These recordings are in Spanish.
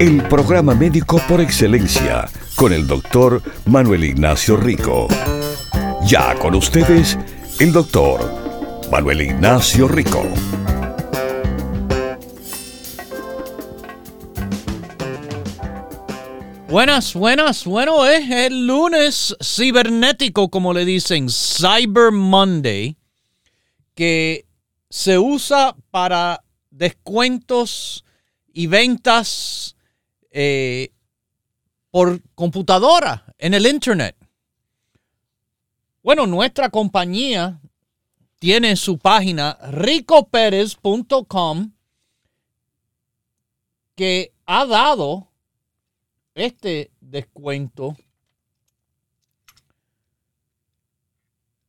El programa médico por excelencia con el doctor Manuel Ignacio Rico. Ya con ustedes, el doctor Manuel Ignacio Rico. Buenas, buenas. Bueno, es el lunes cibernético, como le dicen, Cyber Monday, que se usa para descuentos y ventas eh, por computadora en el Internet. Bueno, nuestra compañía tiene su página ricoperez.com que ha dado este descuento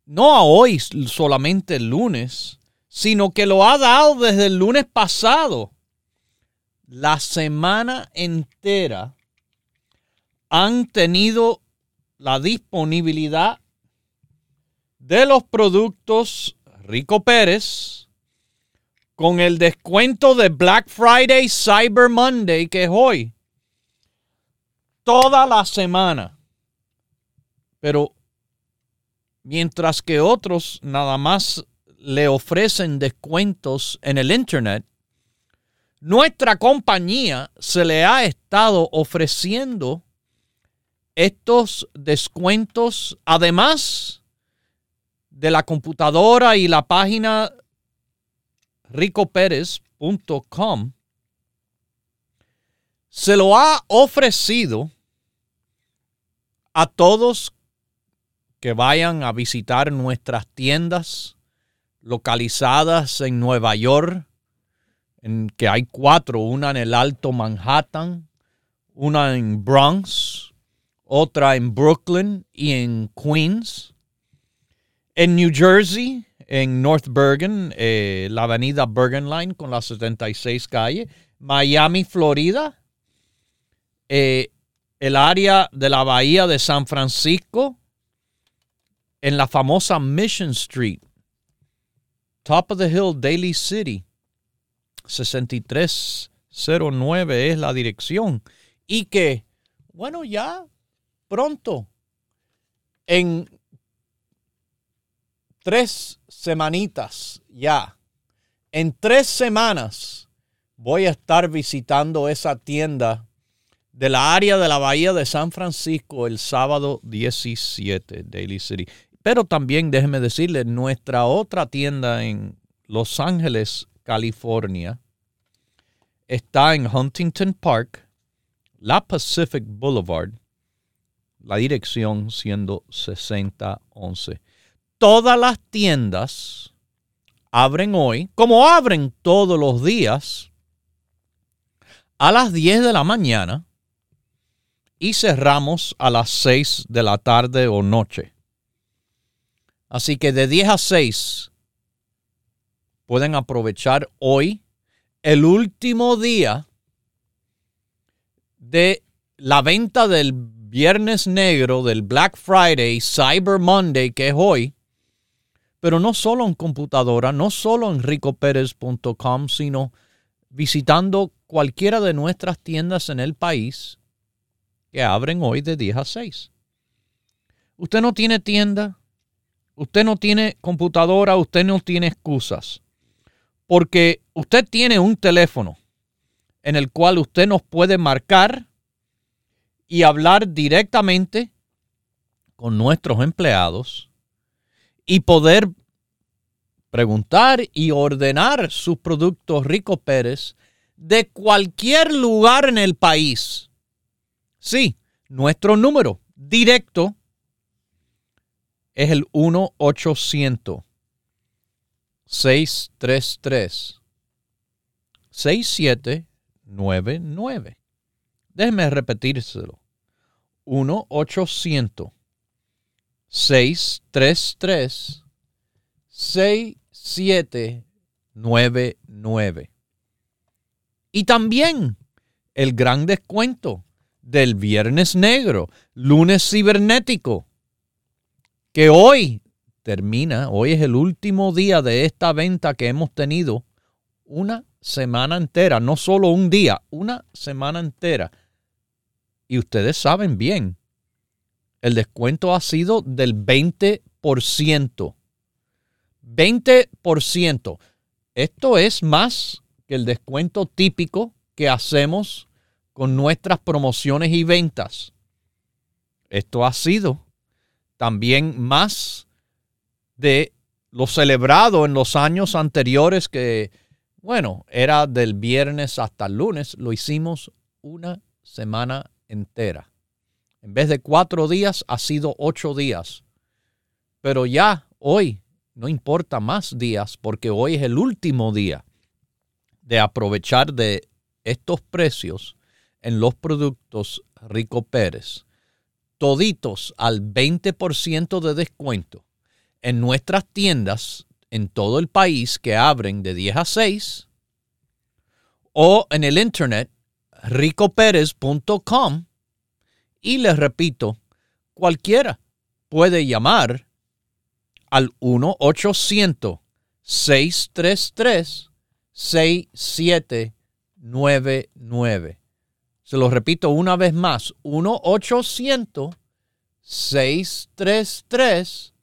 no a hoy solamente el lunes, sino que lo ha dado desde el lunes pasado, la semana entera han tenido la disponibilidad de los productos Rico Pérez con el descuento de Black Friday Cyber Monday que es hoy. Toda la semana. Pero mientras que otros nada más le ofrecen descuentos en el Internet, nuestra compañía se le ha estado ofreciendo estos descuentos, además de la computadora y la página ricoperez.com, se lo ha ofrecido a todos que vayan a visitar nuestras tiendas localizadas en Nueva York, en que hay cuatro, una en el Alto Manhattan, una en Bronx, otra en Brooklyn y en Queens. En New Jersey, en North Bergen, eh, la avenida Bergen Line con las 76 calles. Miami, Florida. Eh, el área de la bahía de San Francisco. En la famosa Mission Street. Top of the Hill, Daly City. 6309 es la dirección. Y que, bueno, ya pronto, en tres semanitas ya, en tres semanas voy a estar visitando esa tienda de la área de la Bahía de San Francisco el sábado 17, Daily City. Pero también déjeme decirle, nuestra otra tienda en Los Ángeles, California, está en Huntington Park, la Pacific Boulevard, la dirección siendo 6011. Todas las tiendas abren hoy, como abren todos los días, a las 10 de la mañana y cerramos a las 6 de la tarde o noche. Así que de 10 a 6 pueden aprovechar hoy el último día de la venta del Viernes Negro del Black Friday, Cyber Monday, que es hoy, pero no solo en computadora, no solo en ricoperez.com, sino visitando cualquiera de nuestras tiendas en el país que abren hoy de 10 a 6. Usted no tiene tienda, usted no tiene computadora, usted no tiene excusas, porque usted tiene un teléfono en el cual usted nos puede marcar y hablar directamente con nuestros empleados y poder preguntar y ordenar sus productos Rico Pérez de cualquier lugar en el país. Sí, nuestro número directo es el 1-800 633 6799. Déjeme repetírselo. 1-800-633 6799. Y también el gran descuento del Viernes Negro, lunes cibernético, que hoy termina, hoy es el último día de esta venta que hemos tenido, una semana entera, no solo un día, una semana entera. Y ustedes saben bien, el descuento ha sido del 20%. 20%. Esto es más que el descuento típico que hacemos con nuestras promociones y ventas. Esto ha sido también más de lo celebrado en los años anteriores que, bueno, era del viernes hasta el lunes. Lo hicimos una semana entera. En vez de cuatro días, ha sido ocho días. Pero ya hoy no importa más días porque hoy es el último día de aprovechar de estos precios en los productos Rico Pérez. Toditos al 20% de descuento en nuestras tiendas en todo el país que abren de 10 a 6 o en el internet ricoperez.com y les repito, cualquiera puede llamar al 1-800-633-6799. Se lo repito una vez más, 1-800-633-6799.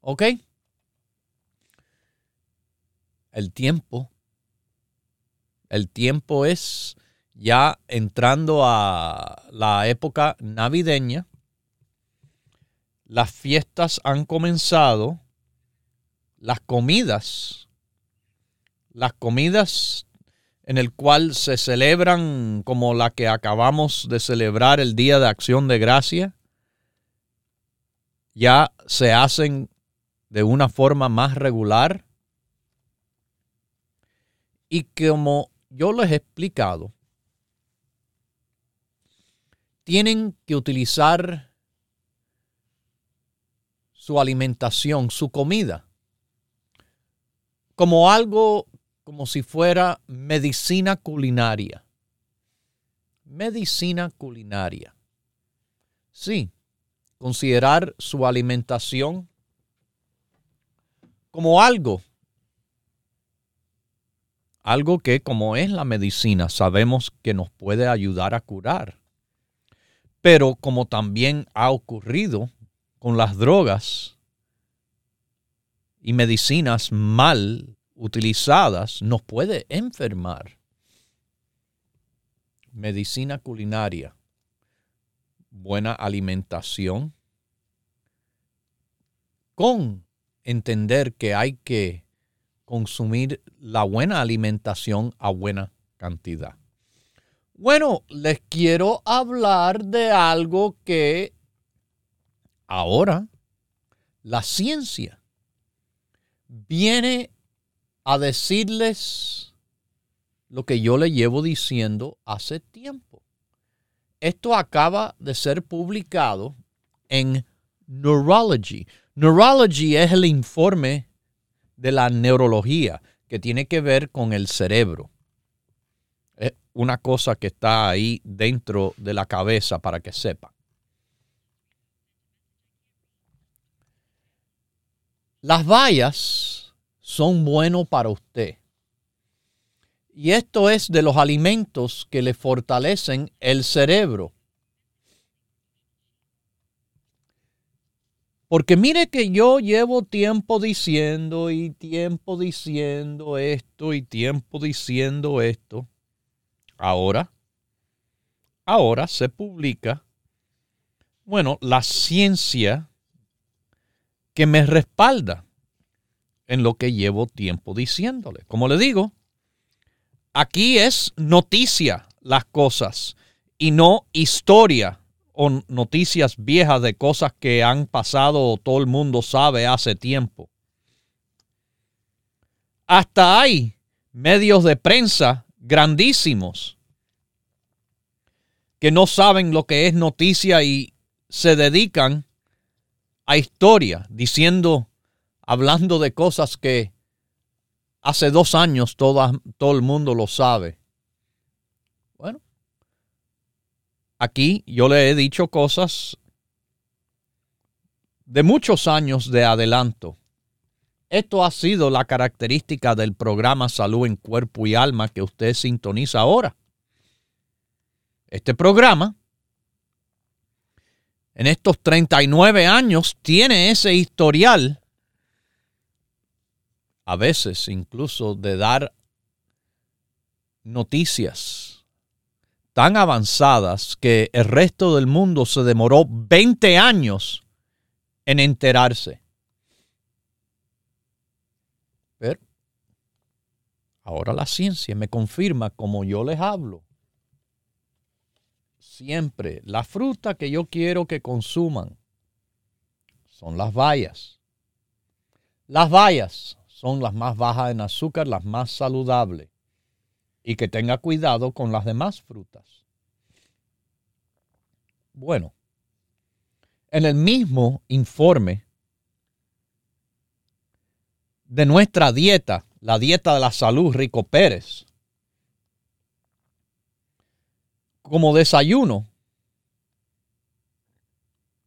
¿Ok? El tiempo. El tiempo es ya entrando a la época navideña, las fiestas han comenzado, las comidas, las comidas en el cual se celebran como la que acabamos de celebrar el Día de Acción de Gracia, ya se hacen de una forma más regular. Y como yo les he explicado, tienen que utilizar su alimentación, su comida, como algo como si fuera medicina culinaria. Medicina culinaria. Sí, considerar su alimentación como algo, algo que como es la medicina, sabemos que nos puede ayudar a curar. Pero como también ha ocurrido con las drogas y medicinas mal utilizadas, nos puede enfermar. Medicina culinaria, buena alimentación, con entender que hay que consumir la buena alimentación a buena cantidad. Bueno, les quiero hablar de algo que ahora la ciencia viene a decirles lo que yo le llevo diciendo hace tiempo. Esto acaba de ser publicado en Neurology. Neurology es el informe de la neurología que tiene que ver con el cerebro una cosa que está ahí dentro de la cabeza para que sepa. Las bayas son buenos para usted. Y esto es de los alimentos que le fortalecen el cerebro. Porque mire que yo llevo tiempo diciendo y tiempo diciendo esto y tiempo diciendo esto. Ahora, ahora se publica, bueno, la ciencia que me respalda en lo que llevo tiempo diciéndole. Como le digo, aquí es noticia las cosas y no historia o noticias viejas de cosas que han pasado o todo el mundo sabe hace tiempo. Hasta hay medios de prensa grandísimos que no saben lo que es noticia y se dedican a historia, diciendo, hablando de cosas que hace dos años todo, todo el mundo lo sabe. Bueno, aquí yo le he dicho cosas de muchos años de adelanto. Esto ha sido la característica del programa Salud en Cuerpo y Alma que usted sintoniza ahora. Este programa, en estos 39 años, tiene ese historial, a veces incluso de dar noticias tan avanzadas que el resto del mundo se demoró 20 años en enterarse. Pero ahora la ciencia me confirma como yo les hablo. Siempre la fruta que yo quiero que consuman son las bayas. Las bayas son las más bajas en azúcar, las más saludables. Y que tenga cuidado con las demás frutas. Bueno, en el mismo informe de nuestra dieta, la dieta de la salud Rico Pérez, como desayuno,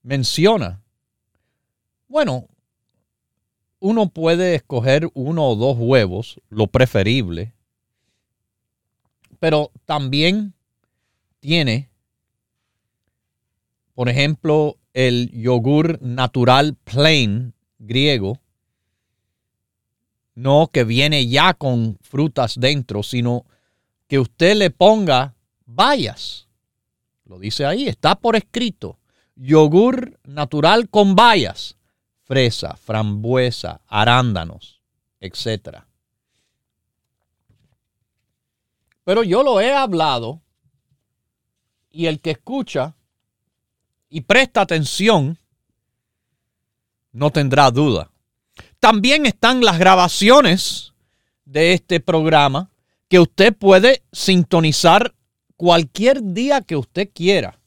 menciona, bueno, uno puede escoger uno o dos huevos, lo preferible, pero también tiene, por ejemplo, el yogur natural plain griego, no que viene ya con frutas dentro, sino que usted le ponga bayas. Lo dice ahí, está por escrito. Yogur natural con bayas, fresa, frambuesa, arándanos, etc. Pero yo lo he hablado y el que escucha y presta atención, no tendrá duda. También están las grabaciones de este programa que usted puede sintonizar cualquier día que usted quiera.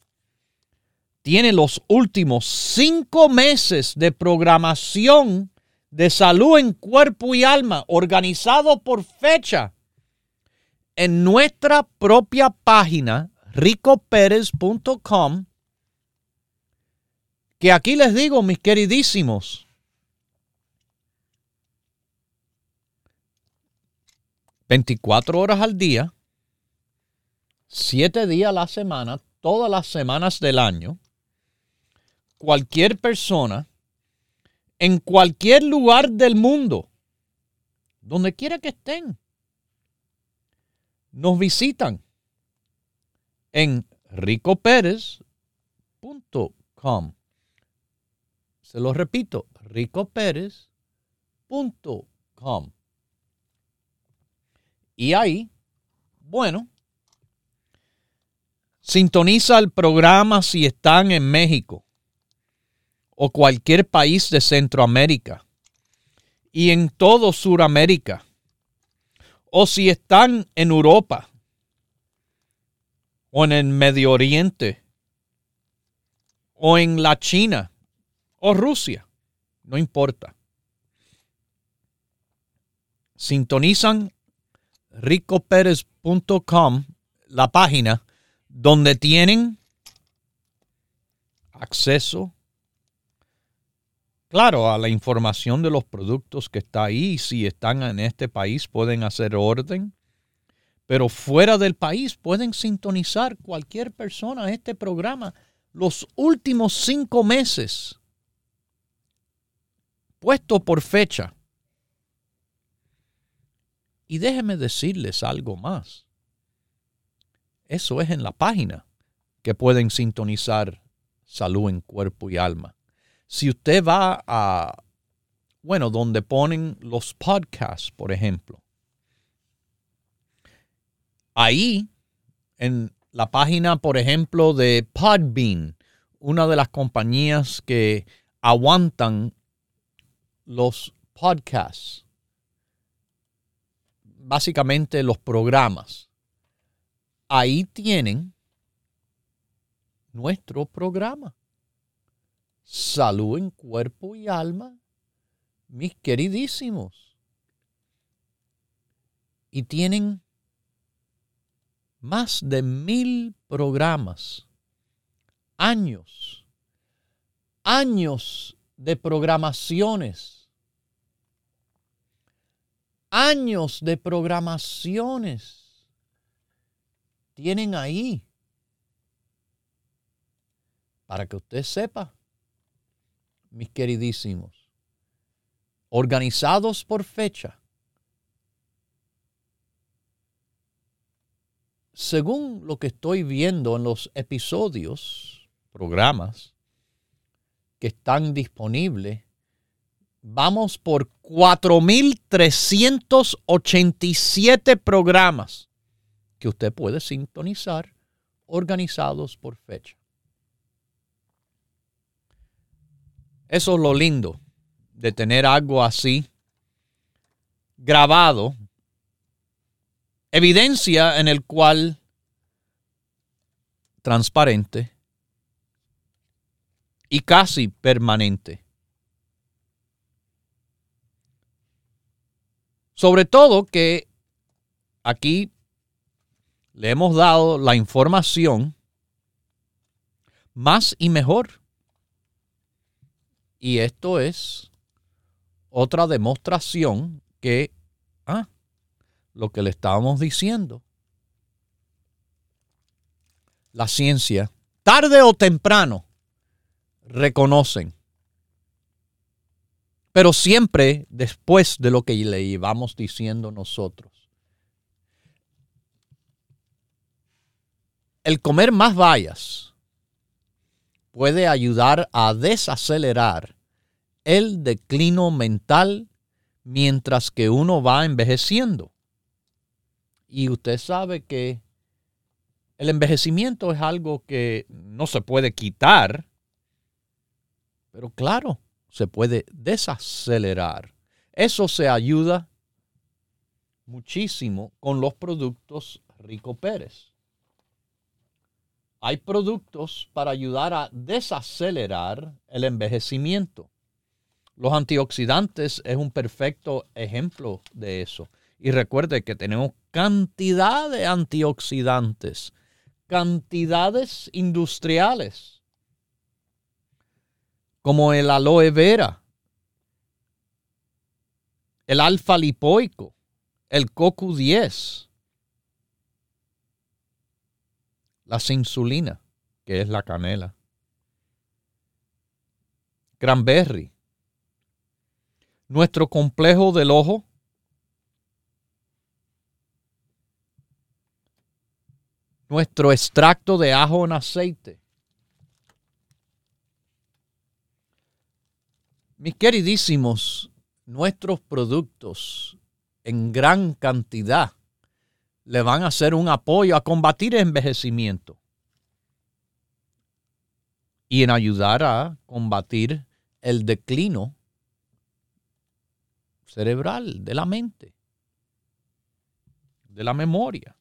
Tiene los últimos cinco meses de programación de salud en cuerpo y alma organizado por fecha en nuestra propia página ricoperez.com que aquí les digo, mis queridísimos, ...24 horas al día... ...7 días a la semana... ...todas las semanas del año... ...cualquier persona... ...en cualquier lugar del mundo... ...donde quiera que estén... ...nos visitan... ...en ricoperez.com se lo repito, ricoperez.com. Y ahí, bueno, sintoniza el programa si están en México o cualquier país de Centroamérica y en todo Suramérica o si están en Europa o en el Medio Oriente o en la China o Rusia, no importa. Sintonizan ricoperez.com, la página donde tienen acceso, claro, a la información de los productos que está ahí. Si están en este país pueden hacer orden, pero fuera del país pueden sintonizar cualquier persona este programa los últimos cinco meses puesto por fecha. Y déjenme decirles algo más. Eso es en la página que pueden sintonizar salud en cuerpo y alma. Si usted va a, bueno, donde ponen los podcasts, por ejemplo, ahí en la página, por ejemplo, de Podbean, una de las compañías que aguantan los podcasts, básicamente los programas ahí tienen nuestro programa. Salud en cuerpo y alma, mis queridísimos. Y tienen más de mil programas, años, años de programaciones, años de programaciones tienen ahí para que usted sepa, mis queridísimos, organizados por fecha. Según lo que estoy viendo en los episodios, programas que están disponibles, vamos por 4.387 programas que usted puede sintonizar organizados por fecha. Eso es lo lindo de tener algo así grabado, evidencia en el cual transparente y casi permanente. Sobre todo que aquí le hemos dado la información más y mejor y esto es otra demostración que, ah, lo que le estábamos diciendo, la ciencia, tarde o temprano, reconocen. Pero siempre después de lo que le íbamos diciendo nosotros. El comer más bayas puede ayudar a desacelerar el declino mental mientras que uno va envejeciendo. Y usted sabe que el envejecimiento es algo que no se puede quitar, pero claro, se puede desacelerar. Eso se ayuda muchísimo con los productos Rico Pérez hay productos para ayudar a desacelerar el envejecimiento. Los antioxidantes es un perfecto ejemplo de eso. Y recuerde que tenemos cantidad de antioxidantes, cantidades industriales, como el aloe vera, el alfa lipoico, el CoQ10, la insulina, que es la canela. Cranberry. Nuestro complejo del ojo. Nuestro extracto de ajo en aceite. Mis queridísimos, nuestros productos en gran cantidad le van a hacer un apoyo a combatir el envejecimiento y en ayudar a combatir el declino cerebral de la mente, de la memoria.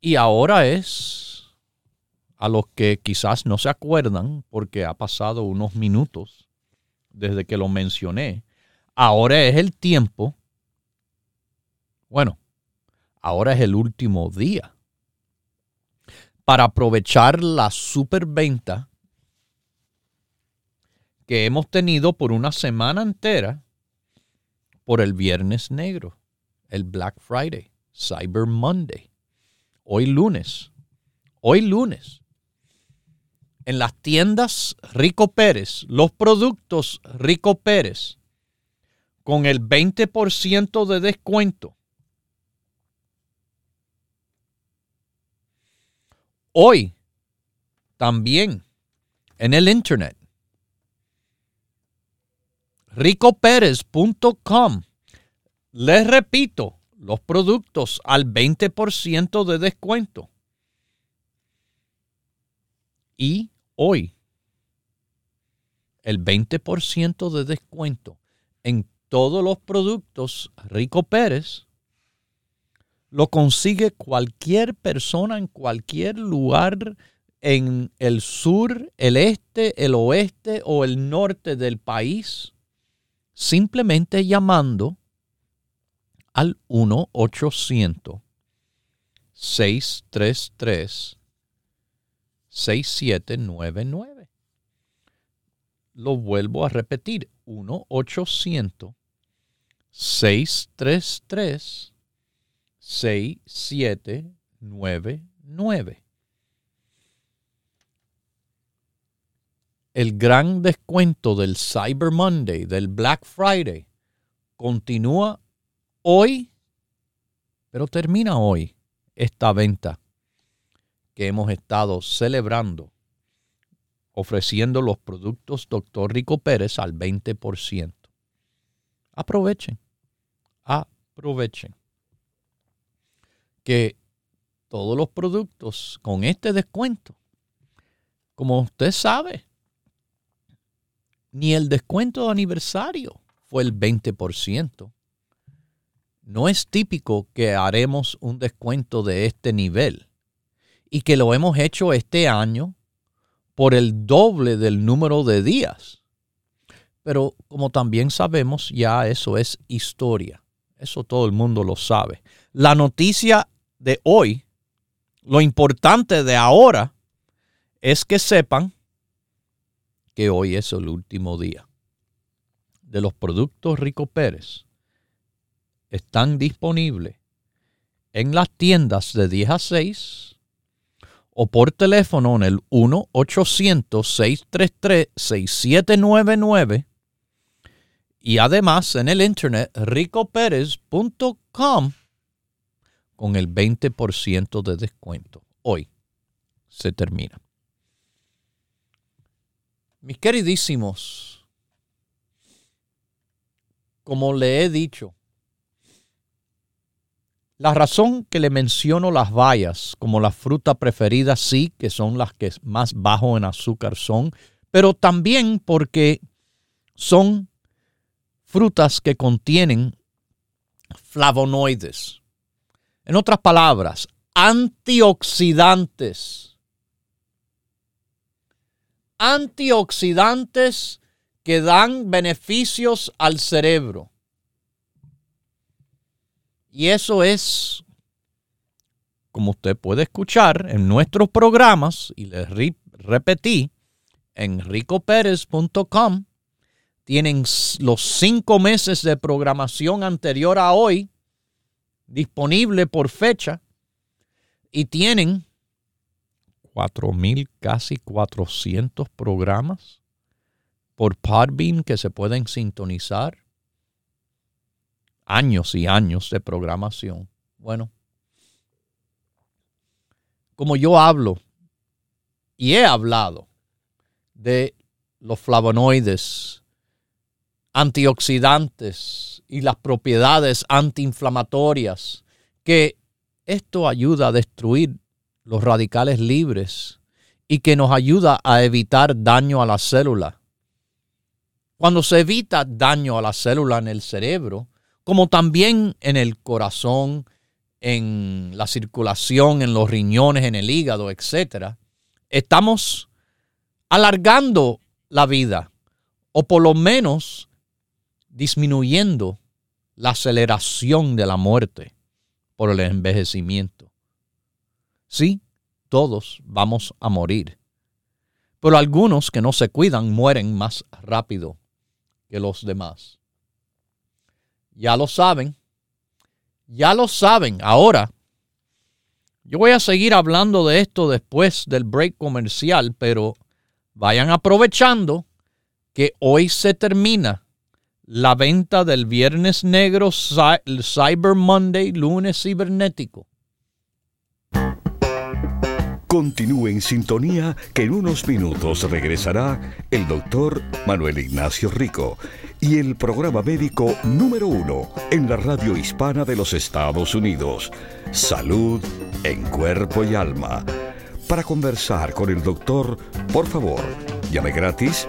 Y ahora es a los que quizás no se acuerdan porque ha pasado unos minutos desde que lo mencioné, ahora es el tiempo bueno, ahora es el último día para aprovechar la superventa que hemos tenido por una semana entera por el Viernes Negro, el Black Friday, Cyber Monday. Hoy lunes, hoy lunes, en las tiendas Rico Pérez, los productos Rico Pérez, con el 20% de descuento hoy también en el internet. ricoperez.com. Les repito, los productos al 20% de descuento. Y hoy, el 20% de descuento en todos los productos Rico Pérez lo consigue cualquier persona en cualquier lugar en el sur, el este, el oeste o el norte del país, simplemente llamando al 1-800-633-6799. Lo vuelvo a repetir, 1-800-633-6799. el gran descuento del Cyber Monday, del Black Friday, continúa hoy, pero termina hoy esta venta que hemos estado celebrando, ofreciendo los productos Dr. Rico Pérez al 20%. Aprovechen, aprovechen que todos los productos con este descuento, como usted sabe, ni el descuento de aniversario fue el 20%. No es típico que haremos un descuento de este nivel y que lo hemos hecho este año por el doble del número de días. Pero como también sabemos, ya eso es historia. Eso todo el mundo lo sabe. La noticia de hoy, lo importante de ahora, es que sepan que hoy es el último día. De los productos Rico Pérez están disponibles en las tiendas de 10 a 6 o por teléfono en el 1-800-633-6799 y además en el internet ricoperez.com con el 20% de descuento. Hoy se termina. Mis queridísimos, como le he dicho, la razón que le menciono las bayas como la fruta preferida, sí, que son las que más bajo en azúcar son, pero también porque son frutas que contienen flavonoides. En otras palabras, antioxidantes antioxidantes que dan beneficios al cerebro. Y eso es, como usted puede escuchar en nuestros programas, y les repetí, en ricoperez.com, tienen los cinco meses de programación anterior a hoy disponible por fecha y tienen 4.000, casi 400 programas por Podbean que se pueden sintonizar. Años y años de programación. Bueno, como yo hablo y he hablado de los flavonoides, antioxidantes y las propiedades antiinflamatorias, que esto ayuda a destruir los radicales libres y que nos ayuda a evitar daño a la célula. Cuando se evita daño a la célula en el cerebro, como también en el corazón, en la circulación, en los riñones, en el hígado, etc., estamos alargando la vida o por lo menos disminuyendo la aceleración de la muerte por el envejecimiento. Sí, todos vamos a morir. Pero algunos que no se cuidan mueren más rápido que los demás. Ya lo saben. Ya lo saben. Ahora, yo voy a seguir hablando de esto después del break comercial, pero vayan aprovechando que hoy se termina la venta del Viernes Negro, Cyber Monday, lunes cibernético. Continúe en sintonía que en unos minutos regresará el doctor Manuel Ignacio Rico y el programa médico número uno en la radio hispana de los Estados Unidos, Salud en Cuerpo y Alma. Para conversar con el doctor, por favor, llame gratis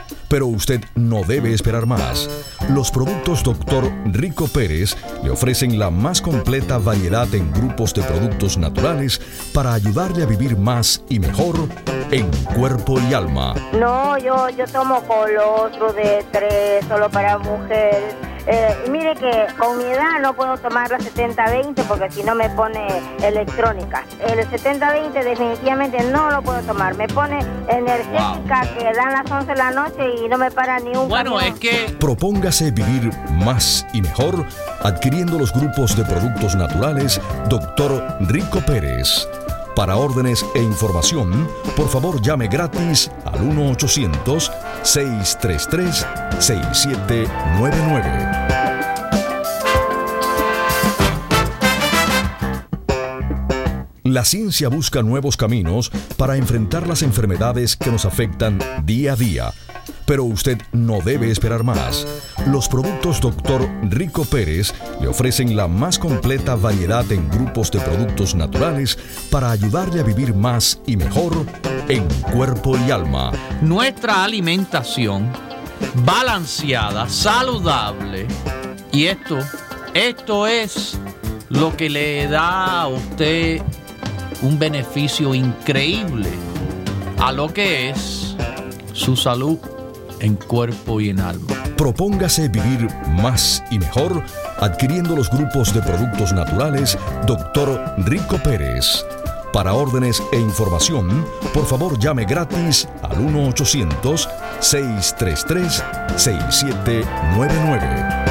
pero usted no debe esperar más. Los productos Dr. Rico Pérez le ofrecen la más completa variedad en grupos de productos naturales para ayudarle a vivir más y mejor en cuerpo y alma. No, yo, yo tomo colostro de tres solo para mujeres eh, mire que con mi edad no puedo tomar la 70-20 porque si no me pone electrónica. El 70-20 definitivamente no lo puedo tomar. Me pone energética que dan las 11 de la noche y no me para ni un Bueno, es que... Propóngase vivir más y mejor adquiriendo los grupos de productos naturales Dr. Rico Pérez. Para órdenes e información, por favor llame gratis al 1-800-633-6799. La ciencia busca nuevos caminos para enfrentar las enfermedades que nos afectan día a día pero usted no debe esperar más. Los productos Dr. Rico Pérez le ofrecen la más completa variedad en grupos de productos naturales para ayudarle a vivir más y mejor en cuerpo y alma. Nuestra alimentación balanceada, saludable. Y esto, esto es lo que le da a usted un beneficio increíble a lo que es su salud en cuerpo y en alma. Propóngase vivir más y mejor adquiriendo los grupos de productos naturales Dr. Rico Pérez. Para órdenes e información, por favor llame gratis al 1-800-633-6799.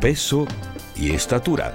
peso y estatura.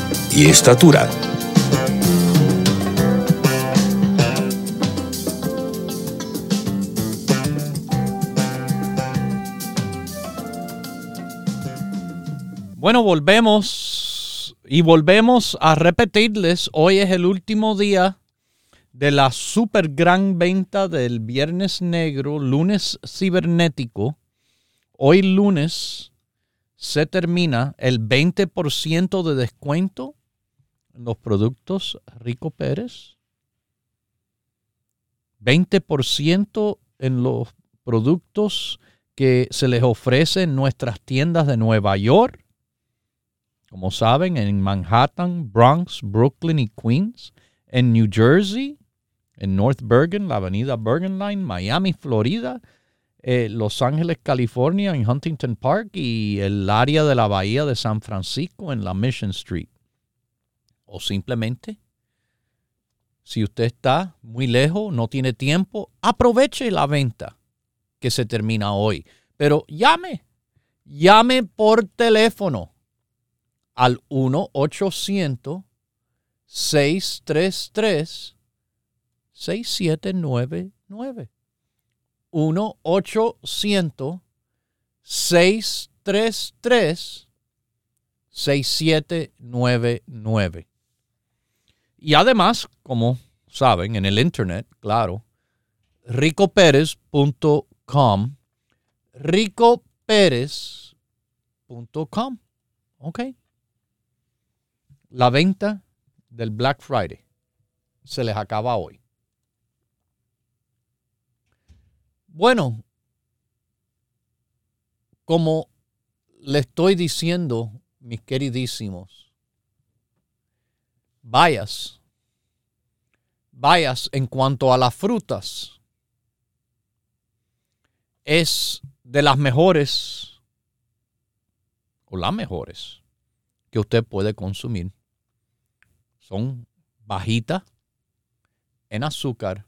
y estatura. Bueno, volvemos y volvemos a repetirles, hoy es el último día de la super gran venta del Viernes Negro, lunes cibernético. Hoy lunes se termina el 20% de descuento en los productos Rico Pérez. 20% en los productos que se les ofrece en nuestras tiendas de Nueva York como saben, en Manhattan, Bronx, Brooklyn y Queens, en New Jersey, en North Bergen, la avenida Bergen Line, Miami, Florida, eh, Los Ángeles, California, en Huntington Park y el área de la bahía de San Francisco en la Mission Street. O simplemente, si usted está muy lejos, no tiene tiempo, aproveche la venta que se termina hoy. Pero llame, llame por teléfono al 1-800-633-6799. 1-800-633-6799. Y además, como saben, en el Internet, claro, ricoperez.com, ricoperez.com. ¿Ok? la venta del Black Friday se les acaba hoy. Bueno, como le estoy diciendo, mis queridísimos, vayas, vayas en cuanto a las frutas, es de las mejores o las mejores que usted puede consumir son bajitas en azúcar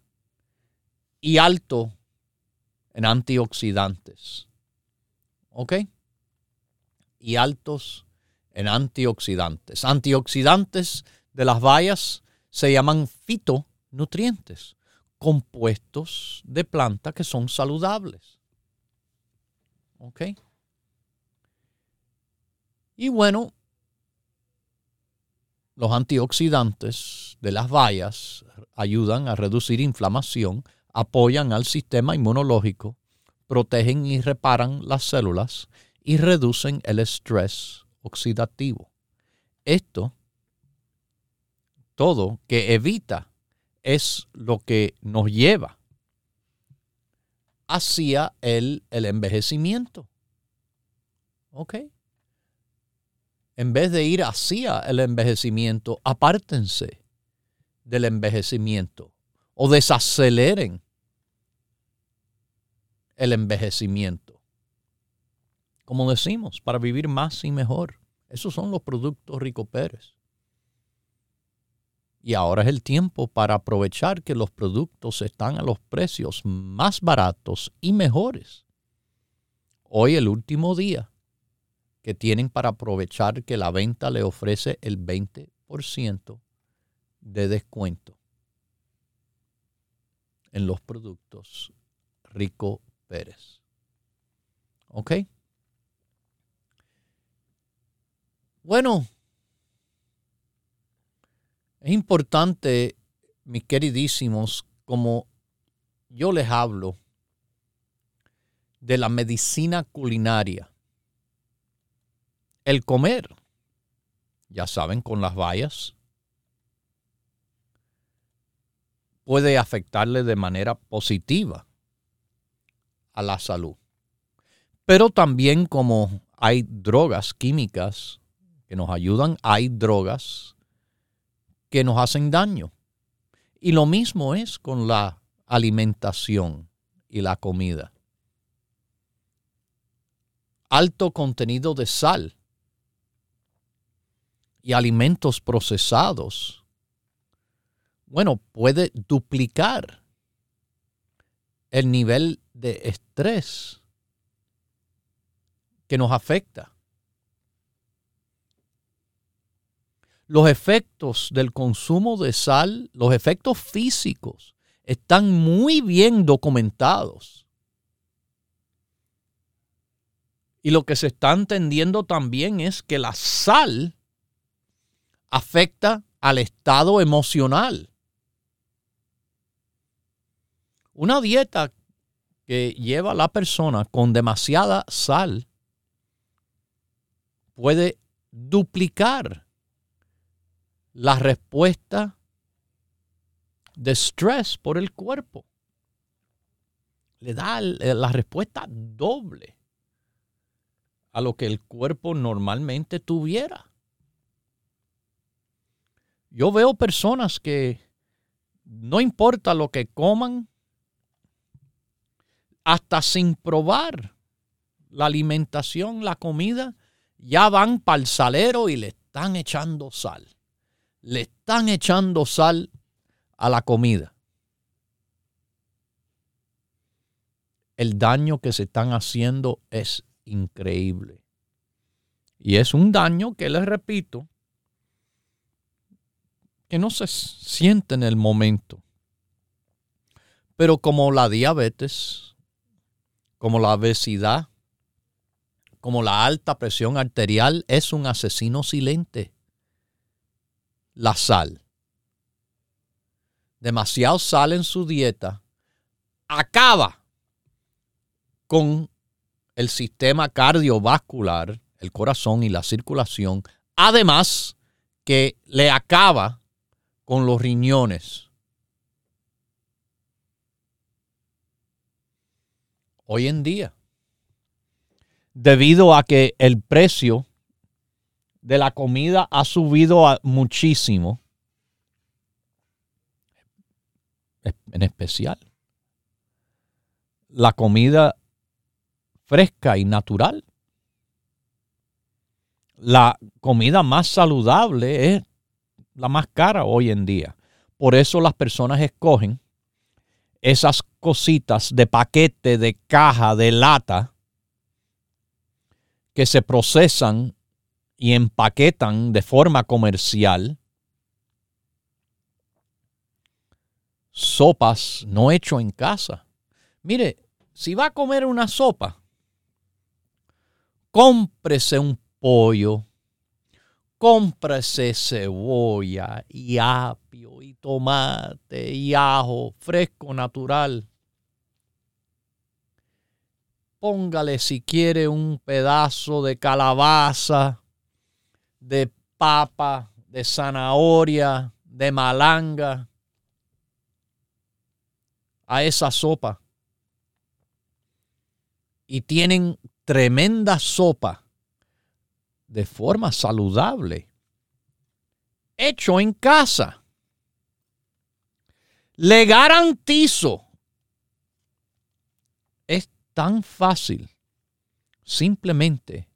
y alto en antioxidantes. ¿Ok? Y altos en antioxidantes. Antioxidantes de las bayas se llaman fitonutrientes, compuestos de planta que son saludables. ¿Ok? Y bueno, los antioxidantes de las bayas ayudan a reducir inflamación, apoyan al sistema inmunológico, protegen y reparan las células y reducen el estrés oxidativo. Esto, todo que evita, es lo que nos lleva hacia el, el envejecimiento. ¿Ok? en vez de ir hacia el envejecimiento, apártense del envejecimiento o desaceleren el envejecimiento. Como decimos, para vivir más y mejor. Esos son los productos Rico Pérez. Y ahora es el tiempo para aprovechar que los productos están a los precios más baratos y mejores. Hoy el último día que tienen para aprovechar que la venta le ofrece el 20% de descuento en los productos Rico Pérez. ¿Ok? Bueno, es importante, mis queridísimos, como yo les hablo de la medicina culinaria el comer, ya saben, con las bayas, puede afectarle de manera positiva a la salud. Pero también como hay drogas químicas que nos ayudan, hay drogas que nos hacen daño. Y lo mismo es con la alimentación y la comida. Alto contenido de sal y alimentos procesados, bueno, puede duplicar el nivel de estrés que nos afecta. Los efectos del consumo de sal, los efectos físicos, están muy bien documentados. Y lo que se está entendiendo también es que la sal afecta al estado emocional. Una dieta que lleva a la persona con demasiada sal puede duplicar la respuesta de estrés por el cuerpo. Le da la respuesta doble a lo que el cuerpo normalmente tuviera. Yo veo personas que no importa lo que coman, hasta sin probar la alimentación, la comida, ya van para el salero y le están echando sal. Le están echando sal a la comida. El daño que se están haciendo es increíble. Y es un daño que les repito, que no se siente en el momento. Pero como la diabetes, como la obesidad, como la alta presión arterial, es un asesino silente. La sal. Demasiado sal en su dieta acaba con el sistema cardiovascular, el corazón y la circulación, además que le acaba con los riñones. Hoy en día, debido a que el precio de la comida ha subido muchísimo, en especial la comida fresca y natural. La comida más saludable es la más cara hoy en día. Por eso las personas escogen esas cositas de paquete, de caja, de lata, que se procesan y empaquetan de forma comercial. Sopas no hecho en casa. Mire, si va a comer una sopa, cómprese un pollo, cómprese cebolla y apio y tomate y ajo fresco, natural póngale si quiere un pedazo de calabaza, de papa, de zanahoria, de malanga a esa sopa. Y tienen tremenda sopa de forma saludable, hecho en casa. Le garantizo tan fácil simplemente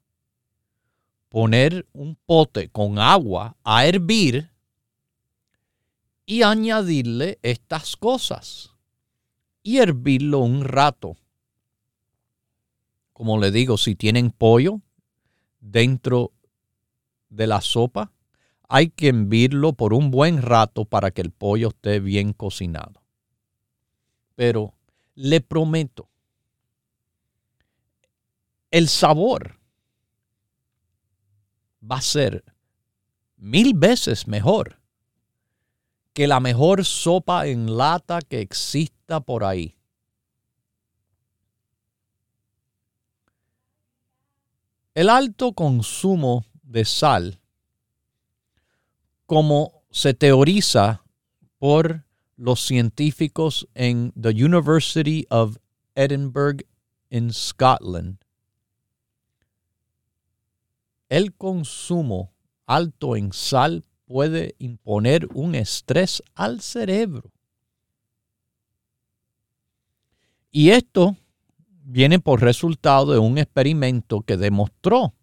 poner un pote con agua a hervir y añadirle estas cosas y hervirlo un rato. Como le digo, si tienen pollo dentro de la sopa, hay que hervirlo por un buen rato para que el pollo esté bien cocinado. Pero le prometo el sabor va a ser mil veces mejor que la mejor sopa en lata que exista por ahí. El alto consumo de sal, como se teoriza por los científicos en the University of Edinburgh en Scotland, el consumo alto en sal puede imponer un estrés al cerebro. Y esto viene por resultado de un experimento que demostró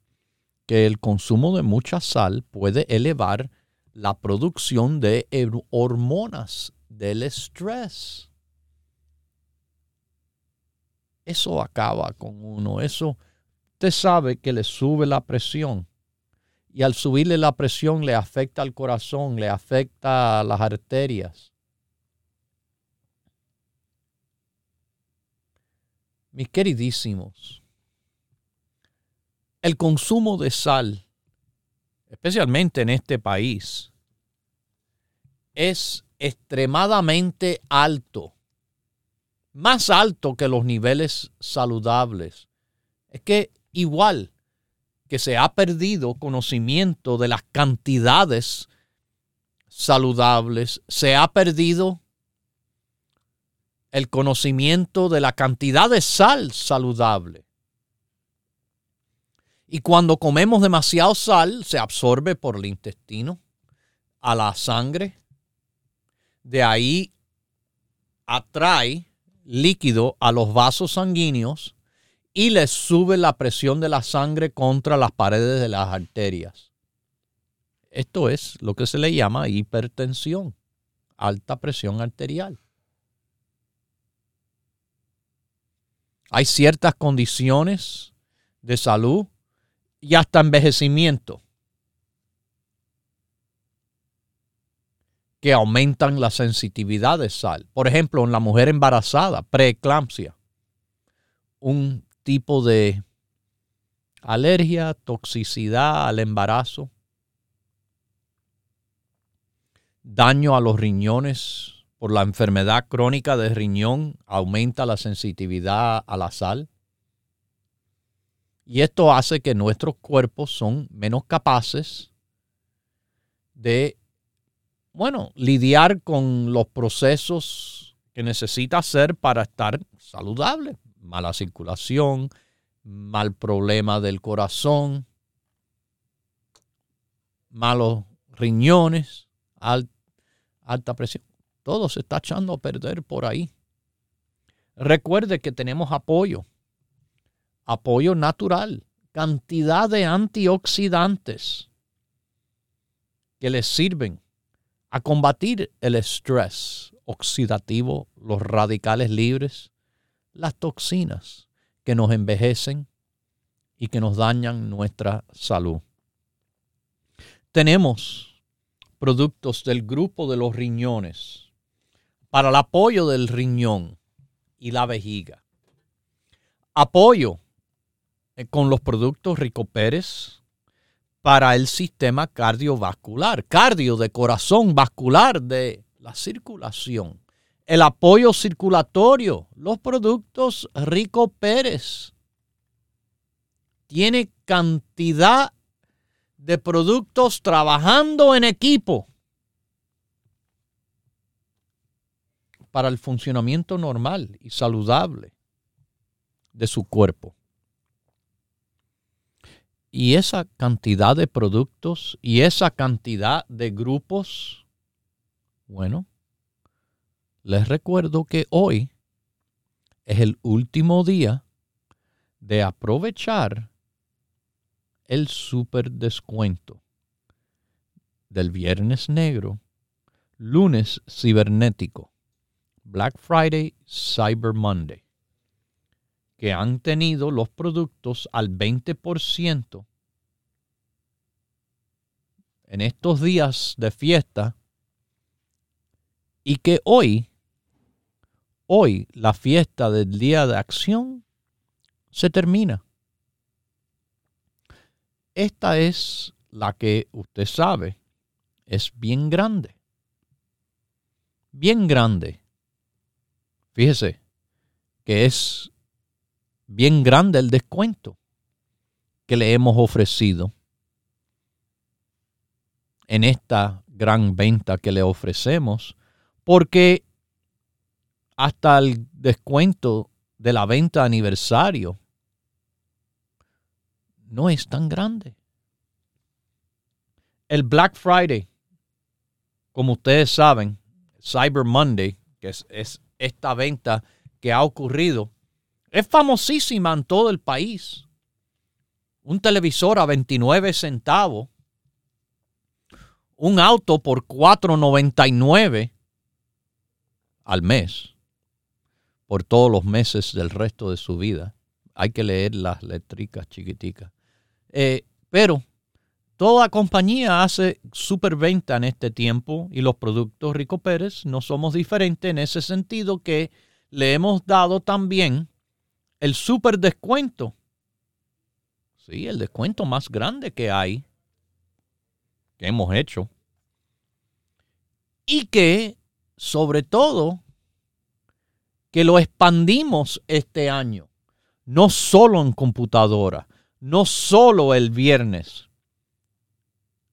que el consumo de mucha sal puede elevar la producción de hormonas del estrés. Eso acaba con uno, eso usted sabe que le sube la presión y al subirle la presión le afecta al corazón, le afecta a las arterias. Mis queridísimos, el consumo de sal, especialmente en este país, es extremadamente alto, más alto que los niveles saludables. Es que igual que se ha perdido conocimiento de las cantidades saludables, se ha perdido el conocimiento de la cantidad de sal saludable. Y cuando comemos demasiado sal, se absorbe por el intestino a la sangre. De ahí atrae líquido a los vasos sanguíneos y le sube la presión de la sangre contra las paredes de las arterias. Esto es lo que se le llama hipertensión, alta presión arterial. Hay ciertas condiciones de salud y hasta envejecimiento que aumentan la sensitividad de sal. Por ejemplo, en la mujer embarazada, preeclampsia, un tipo de alergia, toxicidad al embarazo, daño a los riñones por la enfermedad crónica de riñón aumenta la sensitividad a la sal. Y esto hace que nuestros cuerpos son menos capaces de, bueno, lidiar con los procesos que necesita hacer para estar saludable. Mala circulación, mal problema del corazón, malos riñones, alta presión. Todo se está echando a perder por ahí. Recuerde que tenemos apoyo, apoyo natural, cantidad de antioxidantes que les sirven a combatir el estrés oxidativo, los radicales libres, las toxinas que nos envejecen y que nos dañan nuestra salud. Tenemos productos del grupo de los riñones para el apoyo del riñón y la vejiga. Apoyo eh, con los productos Rico Pérez para el sistema cardiovascular, cardio de corazón, vascular de la circulación. El apoyo circulatorio, los productos Rico Pérez. Tiene cantidad de productos trabajando en equipo para el funcionamiento normal y saludable de su cuerpo. Y esa cantidad de productos y esa cantidad de grupos, bueno, les recuerdo que hoy es el último día de aprovechar el super descuento del viernes negro, lunes cibernético Black Friday, Cyber Monday, que han tenido los productos al 20% en estos días de fiesta y que hoy, hoy la fiesta del Día de Acción se termina. Esta es la que usted sabe, es bien grande, bien grande Fíjese que es bien grande el descuento que le hemos ofrecido en esta gran venta que le ofrecemos, porque hasta el descuento de la venta aniversario no es tan grande. El Black Friday, como ustedes saben, Cyber Monday, que es, es esta venta que ha ocurrido. Es famosísima en todo el país. un televisor a 29 centavos, un auto por 4.99 al mes, por todos los meses del resto de su vida. Hay que leer las letricas chiquiticas. Eh, pero toda compañía hace superventa en este tiempo y los productos Rico Pérez no somos diferentes en ese sentido que le hemos dado también el super descuento. Sí, el descuento más grande que hay, que hemos hecho. Y que, sobre todo, que lo expandimos este año. No solo en computadora, no solo el viernes.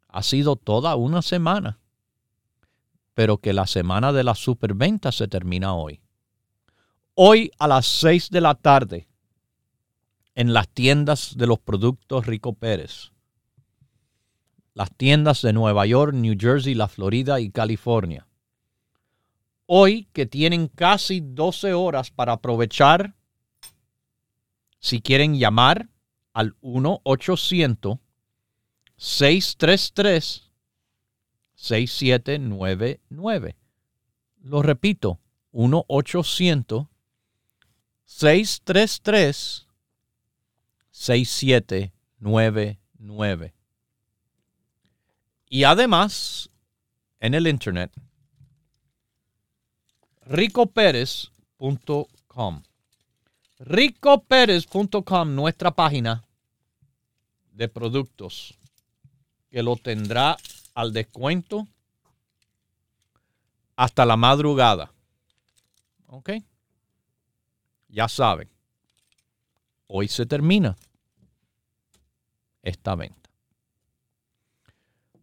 Ha sido toda una semana. Pero que la semana de la superventa se termina hoy. Hoy a las 6 de la tarde en las tiendas de los productos Rico Pérez. Las tiendas de Nueva York, New Jersey, la Florida y California. Hoy que tienen casi 12 horas para aprovechar, si quieren llamar al 1-800-633-6799. Lo repito, 1-800-633 6799. Y además, en el internet, ricopérez.com. ricopérez.com, nuestra página de productos, que lo tendrá al descuento hasta la madrugada. ¿Ok? Ya saben hoy se termina esta venta.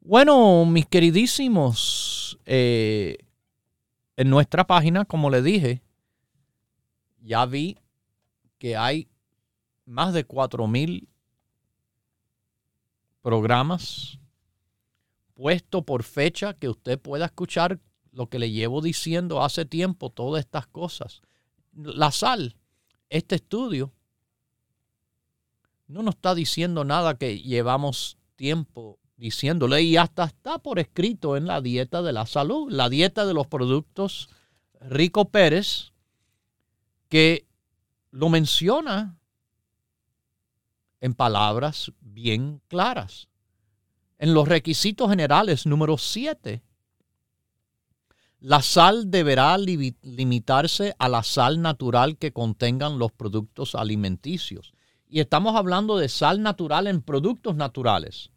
Bueno, mis queridísimos, eh, en nuestra página, como le dije, ya vi que hay más de mil programas puestos por fecha que usted pueda escuchar lo que le llevo diciendo hace tiempo, todas estas cosas. La sal, este estudio no nos está diciendo nada que llevamos tiempo diciéndole y hasta está por escrito en la dieta de la salud, la dieta de los productos Rico Pérez, que lo menciona en palabras bien claras. En los requisitos generales número 7, la sal deberá limitarse a la sal natural que contengan los productos alimenticios y estamos hablando de sal natural en productos naturales.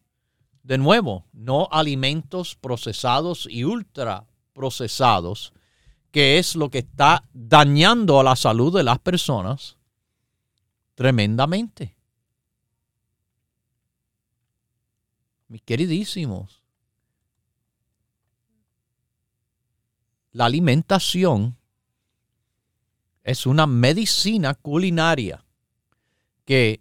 De nuevo, no alimentos procesados y ultra procesados, que es lo que está dañando a la salud de las personas tremendamente. Mis queridísimos, la alimentación es una medicina culinaria que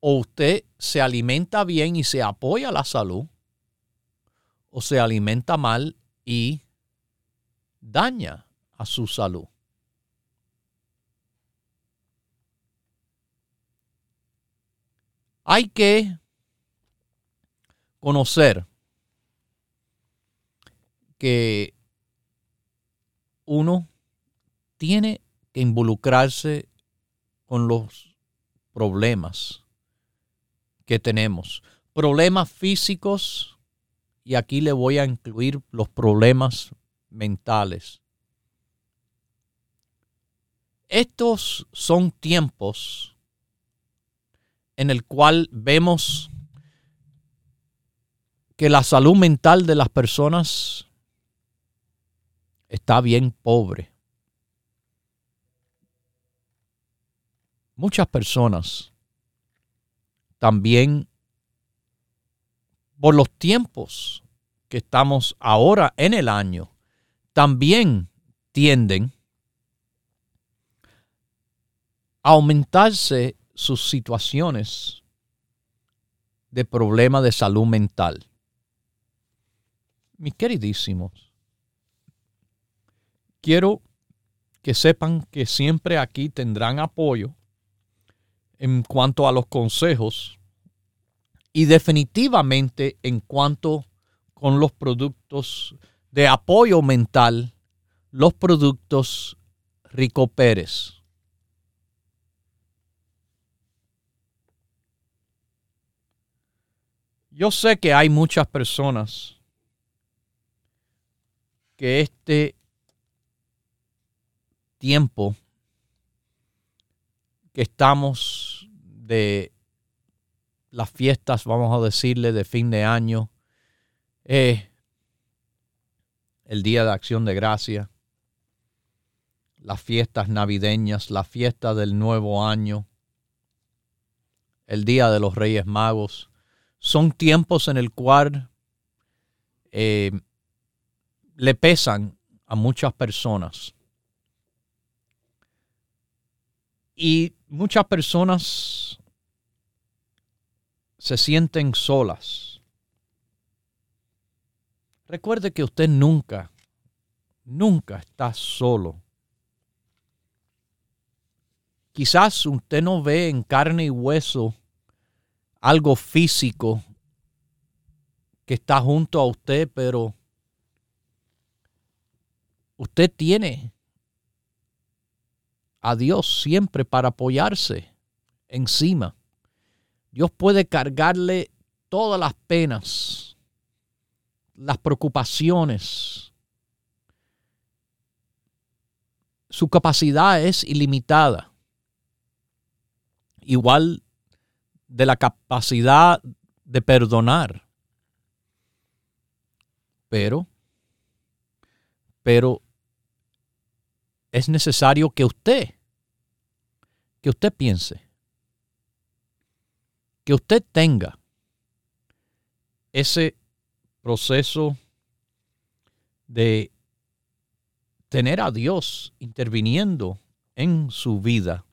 o usted se alimenta bien y se apoya la salud, o se alimenta mal y daña a su salud. Hay que conocer que uno tiene que involucrarse con los problemas que tenemos. Problemas físicos y aquí le voy a incluir los problemas mentales. Estos son tiempos en el cual vemos que la salud mental de las personas está bien pobre. muchas personas también por los tiempos que estamos ahora en el año, también tienden a aumentarse sus situaciones de problema de salud mental. Mis queridísimos, quiero que sepan que siempre aquí tendrán apoyo en cuanto a los consejos Y definitivamente en cuanto con los productos de apoyo mental, los productos Rico Pérez. Yo sé que hay muchas personas que este tiempo estamos de las fiestas, vamos a decirle, de fin de año, eh, el Día de Acción de Gracia, las fiestas navideñas, la fiesta del nuevo año, el Día de los Reyes Magos, son tiempos en el cual eh, le pesan a muchas personas. Y muchas personas se sienten solas. Recuerde que usted nunca, nunca está solo. Quizás usted no ve en carne y hueso algo físico que está junto a usted, pero usted tiene a Dios siempre para apoyarse encima. Dios puede cargarle todas las penas, las preocupaciones. Su capacidad es ilimitada. Igual de la capacidad de perdonar. Pero, pero es necesario que usted, que usted piense, que usted tenga ese proceso de tener a Dios interviniendo en su vida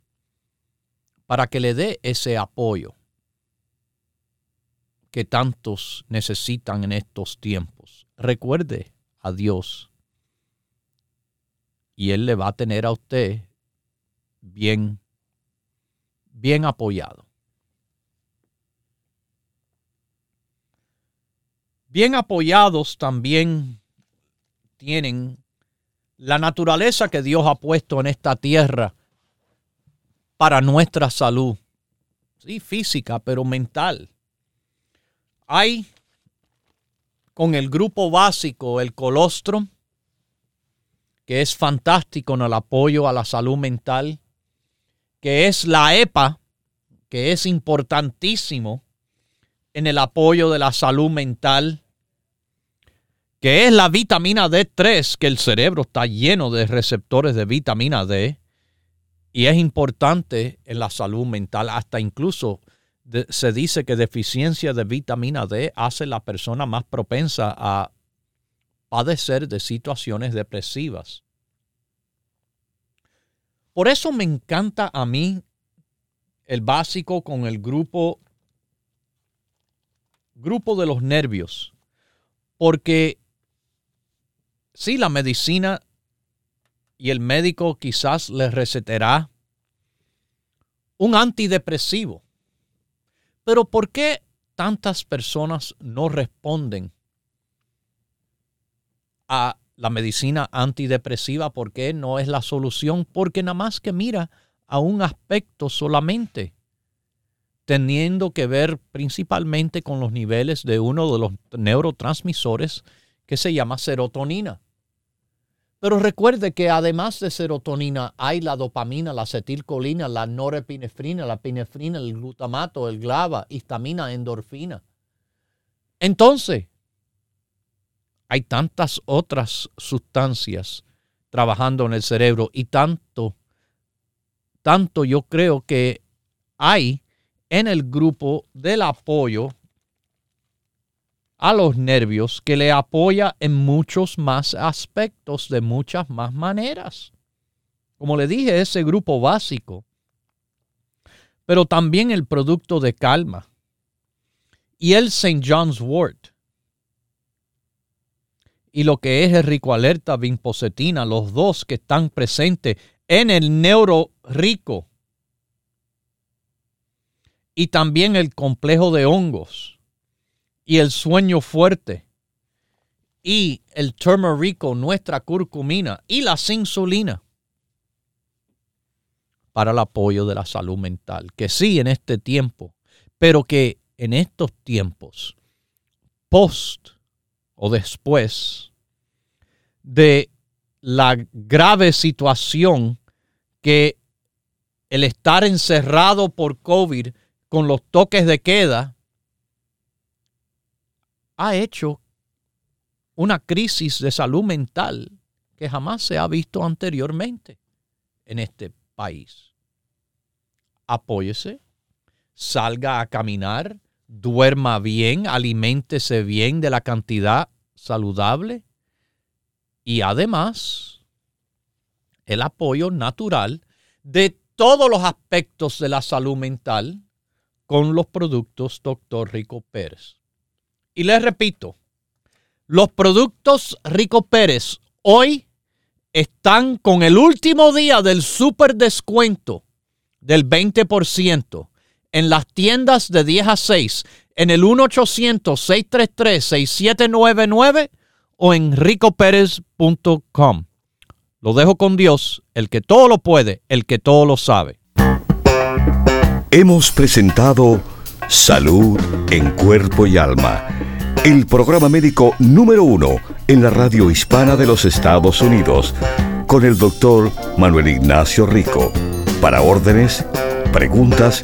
para que le dé ese apoyo que tantos necesitan en estos tiempos. Recuerde a Dios y Él le va a tener a usted bien, bien apoyado. Bien apoyados también tienen la naturaleza que Dios ha puesto en esta tierra para nuestra salud. Sí, física, pero mental. Hay con el grupo básico, el colostrum, que es fantástico en el apoyo a la salud mental, que es la EPA, que es importantísimo en el apoyo de la salud mental, que es la vitamina D3, que el cerebro está lleno de receptores de vitamina D y es importante en la salud mental, hasta incluso se dice que deficiencia de vitamina D hace la persona más propensa a padecer de situaciones depresivas. Por eso me encanta a mí el básico con el grupo grupo de los nervios, porque sí la medicina y el médico quizás le recetará un antidepresivo. Pero ¿por qué tantas personas no responden a la medicina antidepresiva? ¿Por qué no es la solución? Porque nada más que mira a un aspecto solamente, teniendo que ver principalmente con los niveles de uno de los neurotransmisores que se llama serotonina. Pero recuerde que además de serotonina hay la dopamina, la acetilcolina, la norepinefrina, la pinefrina, el glutamato, el GLAVA, histamina, endorfina. Entonces, hay tantas otras sustancias trabajando en el cerebro y tanto, tanto yo creo que hay en el grupo del apoyo a los nervios que le apoya en muchos más aspectos, de muchas más maneras. Como le dije, ese grupo básico, pero también el producto de calma y el St. John's Wort y lo que es el rico alerta vinpocetina, los dos que están presentes en el neuro rico. y también el complejo de hongos y el sueño fuerte y el turmerico, nuestra curcumina y la insulina para el apoyo de la salud mental. Que sí en este tiempo, pero que en estos tiempos, post o después de la grave situación que el estar encerrado por COVID con los toques de queda ha hecho una crisis de salud mental que jamás se ha visto anteriormente en este país. Apóyese, salga a caminar, duerma bien, aliméntese bien de la cantidad saludable y además el apoyo natural de todos los aspectos de la salud mental con los productos Dr. Rico Pérez. Y les repito, los productos Rico Pérez hoy están con el último día del super descuento del 20% en las tiendas de 10 a 6 en el 1-800-633-6799 o en ricopérez.com. Lo dejo con Dios, el que todo lo puede, el que todo lo sabe. Hemos presentado Salud en Cuerpo y Alma, el programa médico número uno en la radio hispana de los Estados Unidos, con el doctor Manuel Ignacio Rico. Para órdenes, preguntas